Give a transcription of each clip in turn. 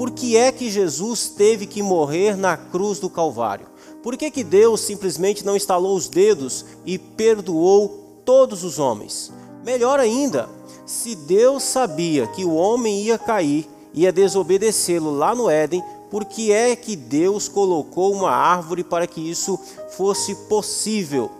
por que é que Jesus teve que morrer na cruz do Calvário? Por que, que Deus simplesmente não estalou os dedos e perdoou todos os homens? Melhor ainda, se Deus sabia que o homem ia cair, ia desobedecê-lo lá no Éden, por que é que Deus colocou uma árvore para que isso fosse possível?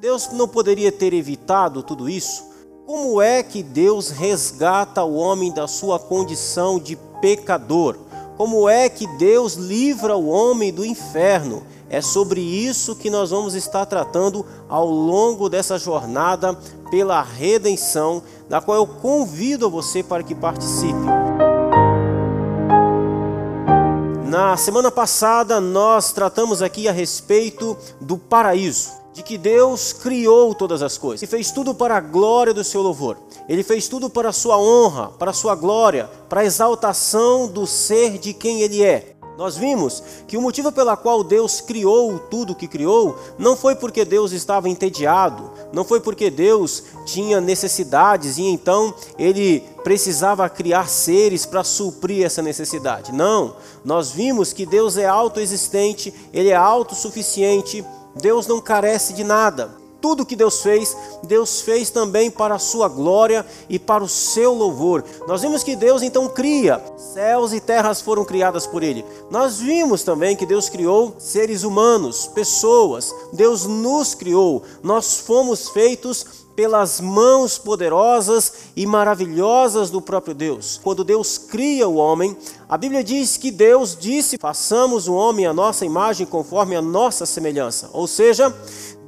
Deus não poderia ter evitado tudo isso? Como é que Deus resgata o homem da sua condição de pecador? Como é que Deus livra o homem do inferno? É sobre isso que nós vamos estar tratando ao longo dessa jornada pela redenção, da qual eu convido você para que participe. Na semana passada nós tratamos aqui a respeito do paraíso de que Deus criou todas as coisas e fez tudo para a glória do seu louvor. Ele fez tudo para a sua honra, para a sua glória, para a exaltação do ser de quem ele é. Nós vimos que o motivo pela qual Deus criou tudo o que criou não foi porque Deus estava entediado, não foi porque Deus tinha necessidades e então ele precisava criar seres para suprir essa necessidade. Não, nós vimos que Deus é autoexistente, ele é autossuficiente Deus não carece de nada. Tudo que Deus fez, Deus fez também para a sua glória e para o seu louvor. Nós vimos que Deus então cria, céus e terras foram criadas por Ele. Nós vimos também que Deus criou seres humanos, pessoas. Deus nos criou. Nós fomos feitos pelas mãos poderosas e maravilhosas do próprio Deus. Quando Deus cria o homem, a Bíblia diz que Deus disse: façamos o homem a nossa imagem conforme a nossa semelhança. Ou seja,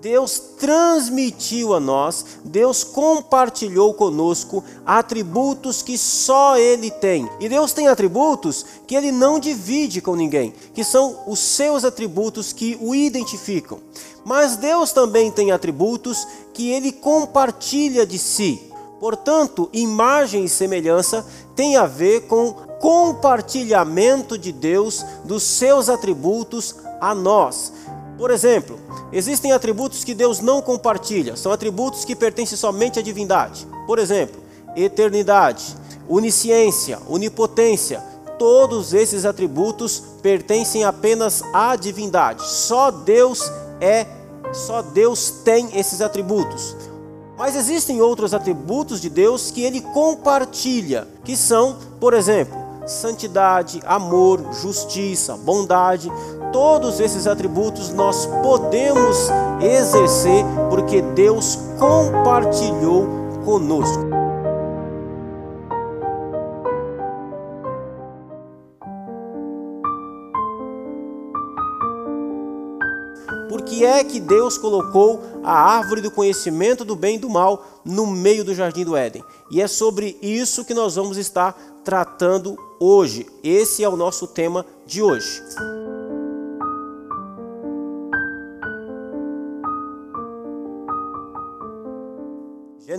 Deus transmitiu a nós, Deus compartilhou conosco atributos que só Ele tem. E Deus tem atributos que Ele não divide com ninguém, que são os seus atributos que o identificam. Mas Deus também tem atributos que Ele compartilha de si. Portanto, imagem e semelhança tem a ver com compartilhamento de Deus dos seus atributos a nós. Por exemplo, existem atributos que Deus não compartilha, são atributos que pertencem somente à divindade. Por exemplo, eternidade, onisciência, onipotência, todos esses atributos pertencem apenas à divindade. Só Deus é, só Deus tem esses atributos. Mas existem outros atributos de Deus que ele compartilha, que são, por exemplo, santidade, amor, justiça, bondade, todos esses atributos nós podemos exercer porque Deus compartilhou conosco. Por que é que Deus colocou a árvore do conhecimento do bem e do mal no meio do jardim do Éden? E é sobre isso que nós vamos estar tratando hoje. Esse é o nosso tema de hoje.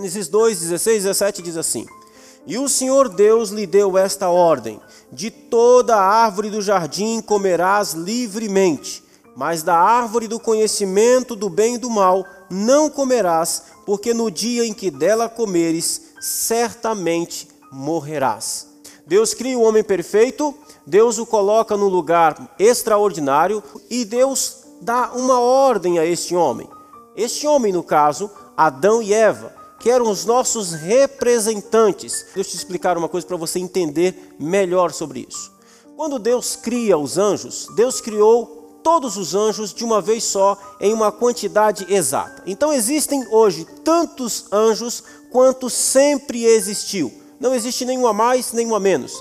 Gênesis 2, 16 17 diz assim: E o Senhor Deus lhe deu esta ordem: De toda a árvore do jardim comerás livremente, mas da árvore do conhecimento do bem e do mal não comerás, porque no dia em que dela comeres, certamente morrerás. Deus cria o homem perfeito, Deus o coloca num lugar extraordinário e Deus dá uma ordem a este homem. Este homem, no caso, Adão e Eva que eram os nossos representantes. Deixa eu te explicar uma coisa para você entender melhor sobre isso. Quando Deus cria os anjos, Deus criou todos os anjos de uma vez só em uma quantidade exata. Então existem hoje tantos anjos quanto sempre existiu. Não existe nenhum a mais, nenhum a menos.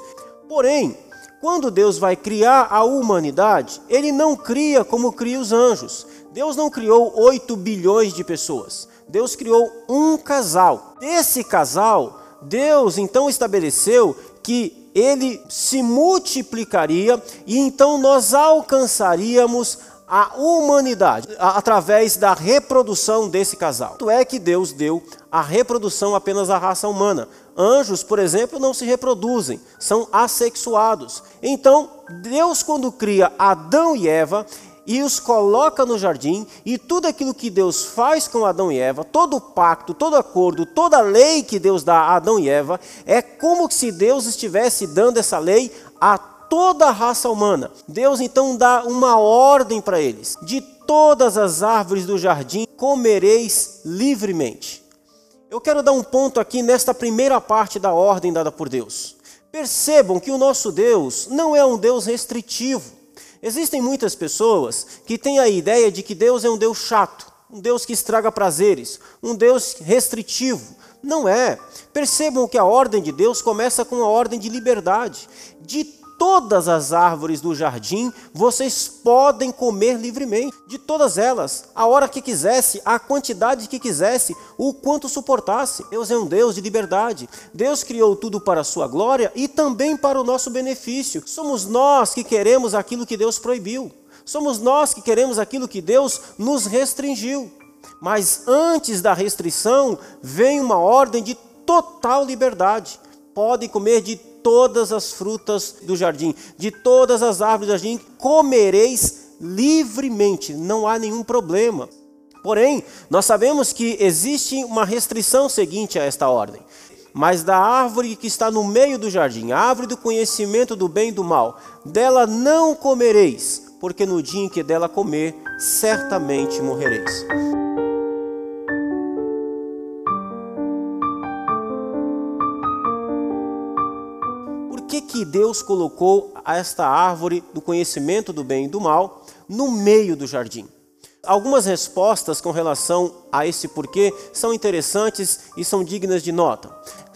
Porém, quando Deus vai criar a humanidade, Ele não cria como cria os anjos. Deus não criou 8 bilhões de pessoas. Deus criou um casal. Desse casal, Deus então estabeleceu que ele se multiplicaria e então nós alcançaríamos a humanidade através da reprodução desse casal. Tanto é que Deus deu a reprodução apenas à raça humana. Anjos, por exemplo, não se reproduzem, são assexuados. Então, Deus, quando cria Adão e Eva, e os coloca no jardim, e tudo aquilo que Deus faz com Adão e Eva, todo pacto, todo acordo, toda lei que Deus dá a Adão e Eva, é como se Deus estivesse dando essa lei a toda a raça humana. Deus então dá uma ordem para eles: de todas as árvores do jardim comereis livremente. Eu quero dar um ponto aqui nesta primeira parte da ordem dada por Deus. Percebam que o nosso Deus não é um Deus restritivo. Existem muitas pessoas que têm a ideia de que Deus é um Deus chato, um Deus que estraga prazeres, um Deus restritivo. Não é. Percebam que a ordem de Deus começa com a ordem de liberdade. De todas as árvores do jardim vocês podem comer livremente, de todas elas, a hora que quisesse, a quantidade que quisesse, o quanto suportasse. Deus é um Deus de liberdade. Deus criou tudo para a sua glória e também para o nosso benefício. Somos nós que queremos aquilo que Deus proibiu. Somos nós que queremos aquilo que Deus nos restringiu. Mas antes da restrição, vem uma ordem de total liberdade. Podem comer de todas as frutas do jardim, de todas as árvores do jardim, comereis livremente, não há nenhum problema. Porém, nós sabemos que existe uma restrição seguinte a esta ordem. Mas da árvore que está no meio do jardim, a árvore do conhecimento do bem e do mal, dela não comereis, porque no dia em que dela comer, certamente morrereis. Que Deus colocou esta árvore do conhecimento do bem e do mal no meio do jardim? Algumas respostas com relação a esse porquê são interessantes e são dignas de nota.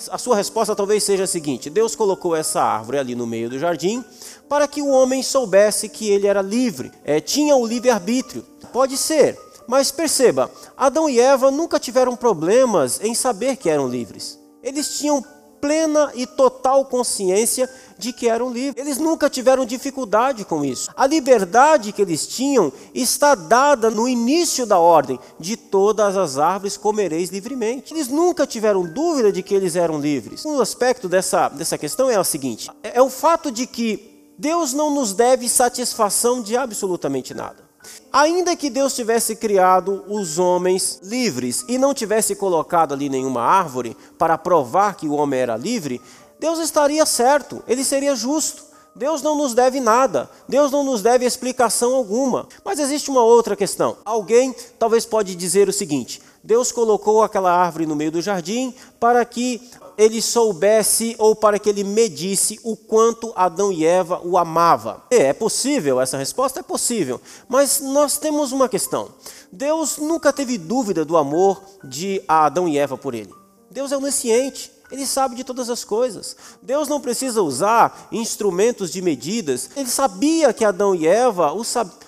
A sua resposta talvez seja a seguinte: Deus colocou essa árvore ali no meio do jardim para que o homem soubesse que ele era livre, é, tinha o livre-arbítrio. Pode ser, mas perceba: Adão e Eva nunca tiveram problemas em saber que eram livres. Eles tinham plena e total consciência de que eram livres. Eles nunca tiveram dificuldade com isso. A liberdade que eles tinham está dada no início da ordem: de todas as árvores comereis livremente. Eles nunca tiveram dúvida de que eles eram livres. Um aspecto dessa, dessa questão é o seguinte: é, é o fato de que Deus não nos deve satisfação de absolutamente nada. Ainda que Deus tivesse criado os homens livres e não tivesse colocado ali nenhuma árvore para provar que o homem era livre, Deus estaria certo, ele seria justo. Deus não nos deve nada, Deus não nos deve explicação alguma. Mas existe uma outra questão. Alguém talvez pode dizer o seguinte: Deus colocou aquela árvore no meio do jardim para que ele soubesse ou para que ele medisse o quanto Adão e Eva o amava. É possível, essa resposta é possível, mas nós temos uma questão. Deus nunca teve dúvida do amor de Adão e Eva por ele. Deus é onisciente. Ele sabe de todas as coisas. Deus não precisa usar instrumentos de medidas. Ele sabia que Adão e Eva o,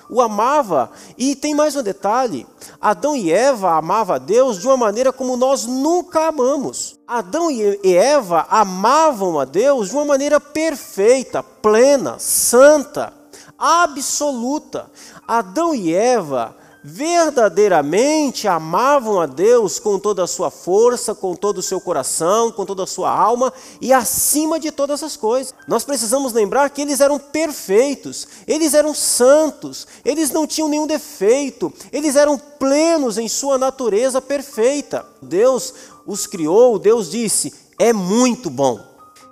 o amava. E tem mais um detalhe: Adão e Eva amavam a Deus de uma maneira como nós nunca amamos. Adão e Eva amavam a Deus de uma maneira perfeita, plena, santa, absoluta. Adão e Eva verdadeiramente amavam a Deus com toda a sua força, com todo o seu coração, com toda a sua alma e acima de todas as coisas. Nós precisamos lembrar que eles eram perfeitos, eles eram santos, eles não tinham nenhum defeito, eles eram plenos em sua natureza perfeita. Deus os criou, Deus disse: é muito bom.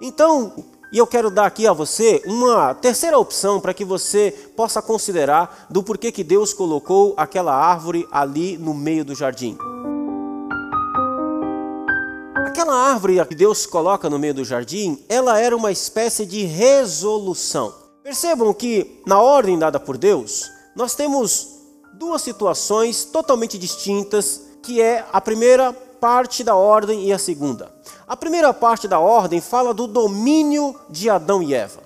Então, e eu quero dar aqui a você uma terceira opção para que você possa considerar do porquê que Deus colocou aquela árvore ali no meio do jardim. Aquela árvore que Deus coloca no meio do jardim, ela era uma espécie de resolução. Percebam que na ordem dada por Deus, nós temos duas situações totalmente distintas, que é a primeira parte da ordem e a segunda. A primeira parte da ordem fala do domínio de Adão e Eva.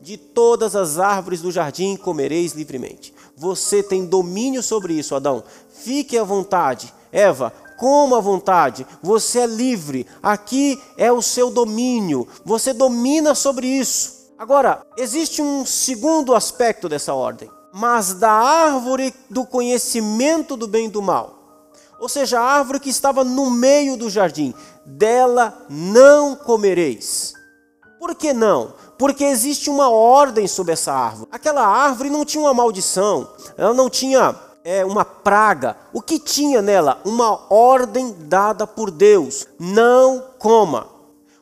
De todas as árvores do jardim comereis livremente. Você tem domínio sobre isso, Adão. Fique à vontade. Eva, coma à vontade. Você é livre. Aqui é o seu domínio. Você domina sobre isso. Agora, existe um segundo aspecto dessa ordem. Mas da árvore do conhecimento do bem e do mal ou seja, a árvore que estava no meio do jardim, dela não comereis. Por que não? Porque existe uma ordem sobre essa árvore. Aquela árvore não tinha uma maldição, ela não tinha é, uma praga. O que tinha nela? Uma ordem dada por Deus: não coma.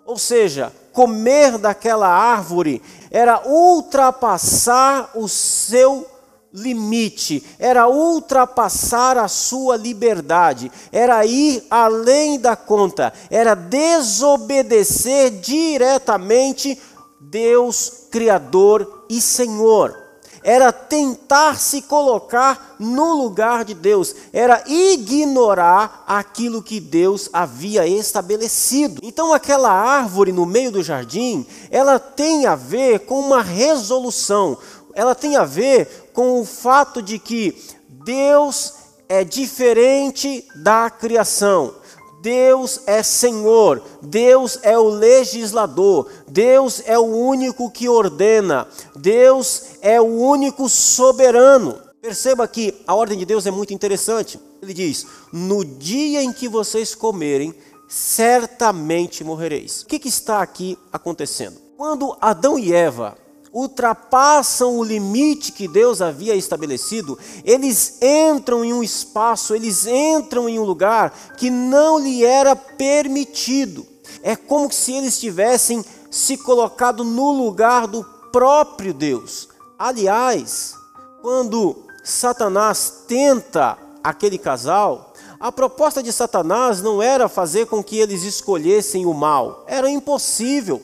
Ou seja, comer daquela árvore era ultrapassar o seu limite, era ultrapassar a sua liberdade, era ir além da conta, era desobedecer diretamente Deus, Criador e Senhor era tentar se colocar no lugar de Deus, era ignorar aquilo que Deus havia estabelecido. Então, aquela árvore no meio do jardim, ela tem a ver com uma resolução, ela tem a ver com o fato de que Deus é diferente da criação. Deus é Senhor, Deus é o legislador, Deus é o único que ordena, Deus é o único soberano. Perceba que a ordem de Deus é muito interessante. Ele diz: No dia em que vocês comerem, certamente morrereis. O que, que está aqui acontecendo? Quando Adão e Eva ultrapassam o limite que Deus havia estabelecido, eles entram em um espaço, eles entram em um lugar que não lhe era permitido. É como se eles tivessem se colocado no lugar do próprio Deus. Aliás, quando Satanás tenta aquele casal, a proposta de Satanás não era fazer com que eles escolhessem o mal, era impossível.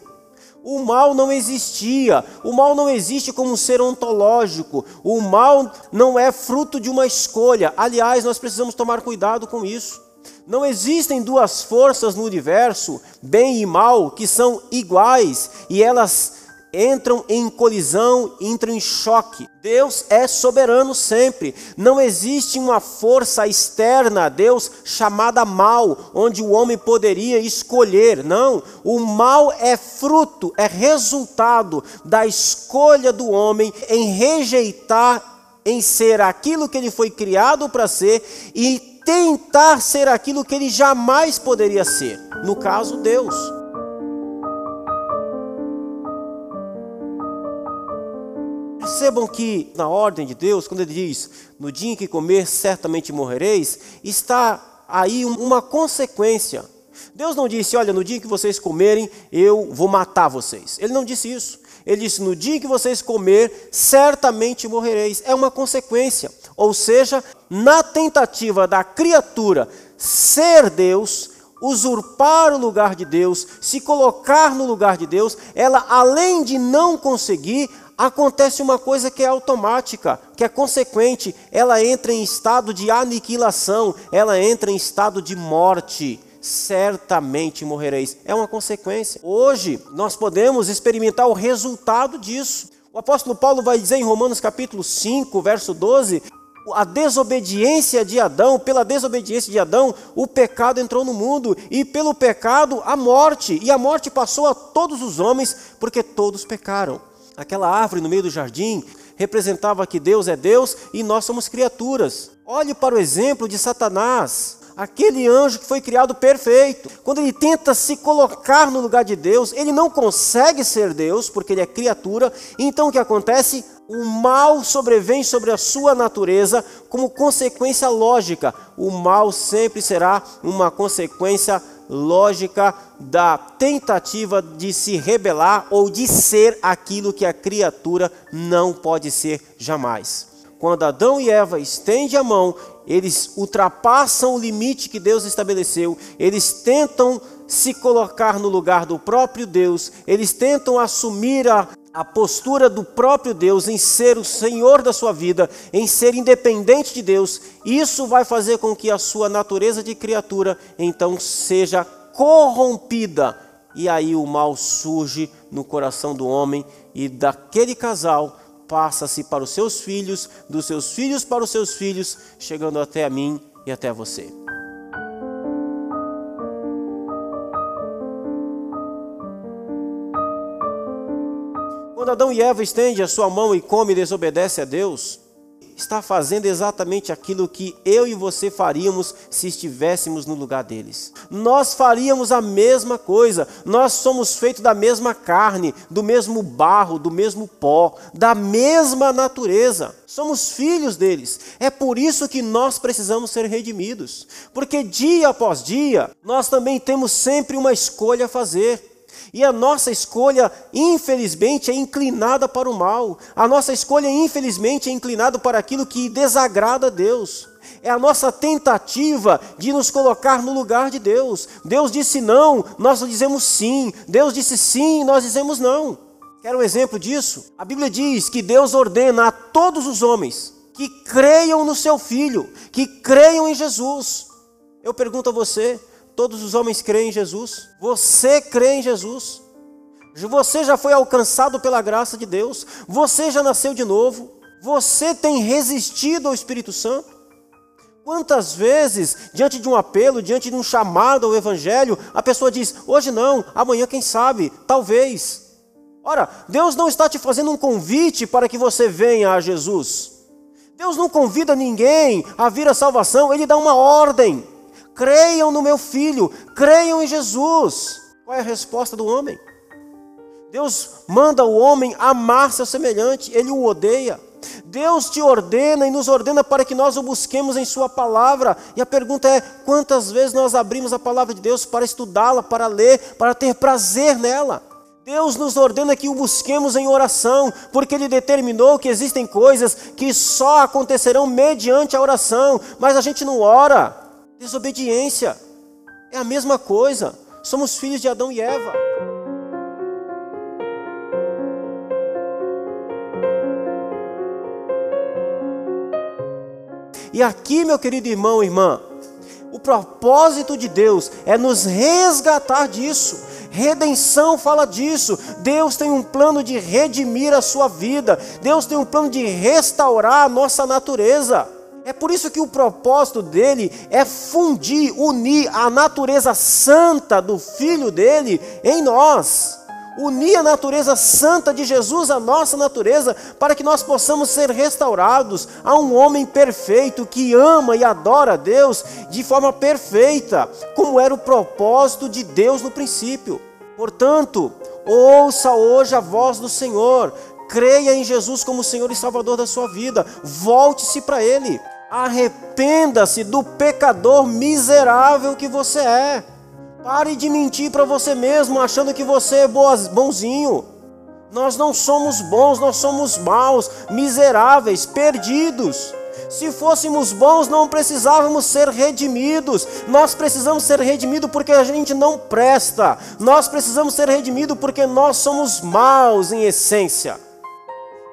O mal não existia. O mal não existe como um ser ontológico. O mal não é fruto de uma escolha. Aliás, nós precisamos tomar cuidado com isso. Não existem duas forças no universo, bem e mal, que são iguais e elas entram em colisão, entram em choque. Deus é soberano sempre. Não existe uma força externa a Deus chamada mal, onde o homem poderia escolher. Não, o mal é fruto, é resultado da escolha do homem em rejeitar em ser aquilo que ele foi criado para ser e tentar ser aquilo que ele jamais poderia ser. No caso, Deus. Percebam que na ordem de Deus, quando ele diz, no dia em que comer, certamente morrereis, está aí uma consequência. Deus não disse, olha, no dia em que vocês comerem, eu vou matar vocês. Ele não disse isso. Ele disse, no dia em que vocês comer, certamente morrereis. É uma consequência. Ou seja, na tentativa da criatura ser Deus, usurpar o lugar de Deus, se colocar no lugar de Deus, ela, além de não conseguir, acontece uma coisa que é automática, que é consequente, ela entra em estado de aniquilação, ela entra em estado de morte. Certamente morrereis. É uma consequência. Hoje nós podemos experimentar o resultado disso. O apóstolo Paulo vai dizer em Romanos capítulo 5, verso 12, a desobediência de Adão, pela desobediência de Adão, o pecado entrou no mundo, e pelo pecado a morte, e a morte passou a todos os homens, porque todos pecaram. Aquela árvore no meio do jardim representava que Deus é Deus e nós somos criaturas. Olhe para o exemplo de Satanás, aquele anjo que foi criado perfeito. Quando ele tenta se colocar no lugar de Deus, ele não consegue ser Deus, porque ele é criatura. Então o que acontece? O mal sobrevém sobre a sua natureza como consequência lógica. O mal sempre será uma consequência lógica lógica da tentativa de se rebelar ou de ser aquilo que a criatura não pode ser jamais. Quando Adão e Eva estendem a mão, eles ultrapassam o limite que Deus estabeleceu, eles tentam se colocar no lugar do próprio Deus, eles tentam assumir a, a postura do próprio Deus em ser o Senhor da sua vida, em ser independente de Deus, isso vai fazer com que a sua natureza de criatura então seja corrompida. E aí o mal surge no coração do homem e daquele casal passa-se para os seus filhos, dos seus filhos para os seus filhos, chegando até a mim e até você. Quando Adão e Eva estendem a sua mão e come e desobedece a Deus, está fazendo exatamente aquilo que eu e você faríamos se estivéssemos no lugar deles. Nós faríamos a mesma coisa. Nós somos feitos da mesma carne, do mesmo barro, do mesmo pó, da mesma natureza. Somos filhos deles. É por isso que nós precisamos ser redimidos. Porque dia após dia, nós também temos sempre uma escolha a fazer. E a nossa escolha, infelizmente, é inclinada para o mal. A nossa escolha, infelizmente, é inclinada para aquilo que desagrada a Deus. É a nossa tentativa de nos colocar no lugar de Deus. Deus disse não, nós dizemos sim. Deus disse sim, nós dizemos não. Quer um exemplo disso? A Bíblia diz que Deus ordena a todos os homens que creiam no seu Filho, que creiam em Jesus. Eu pergunto a você: todos os homens creem em Jesus? Você crê em Jesus? Você já foi alcançado pela graça de Deus? Você já nasceu de novo? Você tem resistido ao Espírito Santo? Quantas vezes, diante de um apelo, diante de um chamado ao Evangelho, a pessoa diz: hoje não, amanhã quem sabe, talvez. Ora, Deus não está te fazendo um convite para que você venha a Jesus. Deus não convida ninguém a vir à salvação, Ele dá uma ordem. Creiam no meu filho, creiam em Jesus. Qual é a resposta do homem? Deus manda o homem amar seu semelhante, ele o odeia. Deus te ordena e nos ordena para que nós o busquemos em Sua palavra. E a pergunta é: quantas vezes nós abrimos a palavra de Deus para estudá-la, para ler, para ter prazer nela? Deus nos ordena que o busquemos em oração, porque Ele determinou que existem coisas que só acontecerão mediante a oração, mas a gente não ora. Desobediência é a mesma coisa. Somos filhos de Adão e Eva. E aqui, meu querido irmão e irmã, o propósito de Deus é nos resgatar disso Redenção fala disso. Deus tem um plano de redimir a sua vida. Deus tem um plano de restaurar a nossa natureza. É por isso que o propósito dele é fundir, unir a natureza santa do Filho dele em nós. Unir a natureza santa de Jesus à nossa natureza, para que nós possamos ser restaurados a um homem perfeito que ama e adora a Deus de forma perfeita, como era o propósito de Deus no princípio. Portanto, ouça hoje a voz do Senhor, creia em Jesus como Senhor e Salvador da sua vida, volte-se para Ele, arrependa-se do pecador miserável que você é. Pare de mentir para você mesmo, achando que você é boas, bonzinho. Nós não somos bons, nós somos maus, miseráveis, perdidos. Se fôssemos bons, não precisávamos ser redimidos. Nós precisamos ser redimidos porque a gente não presta. Nós precisamos ser redimidos porque nós somos maus em essência.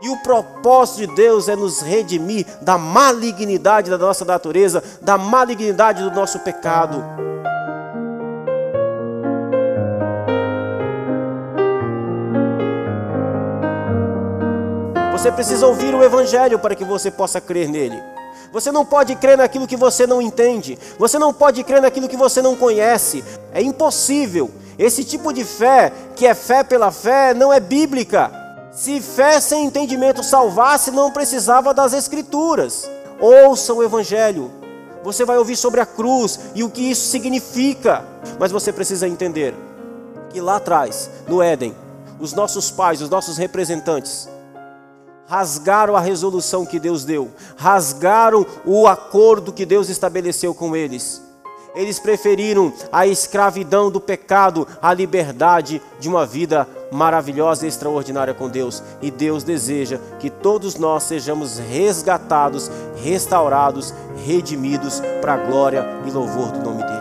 E o propósito de Deus é nos redimir da malignidade da nossa natureza, da malignidade do nosso pecado. Você precisa ouvir o Evangelho para que você possa crer nele. Você não pode crer naquilo que você não entende. Você não pode crer naquilo que você não conhece. É impossível. Esse tipo de fé, que é fé pela fé, não é bíblica. Se fé sem entendimento salvasse, não precisava das Escrituras. Ouça o Evangelho. Você vai ouvir sobre a cruz e o que isso significa. Mas você precisa entender que lá atrás, no Éden, os nossos pais, os nossos representantes, rasgaram a resolução que Deus deu, rasgaram o acordo que Deus estabeleceu com eles. Eles preferiram a escravidão do pecado à liberdade de uma vida maravilhosa e extraordinária com Deus. E Deus deseja que todos nós sejamos resgatados, restaurados, redimidos para a glória e louvor do nome dele.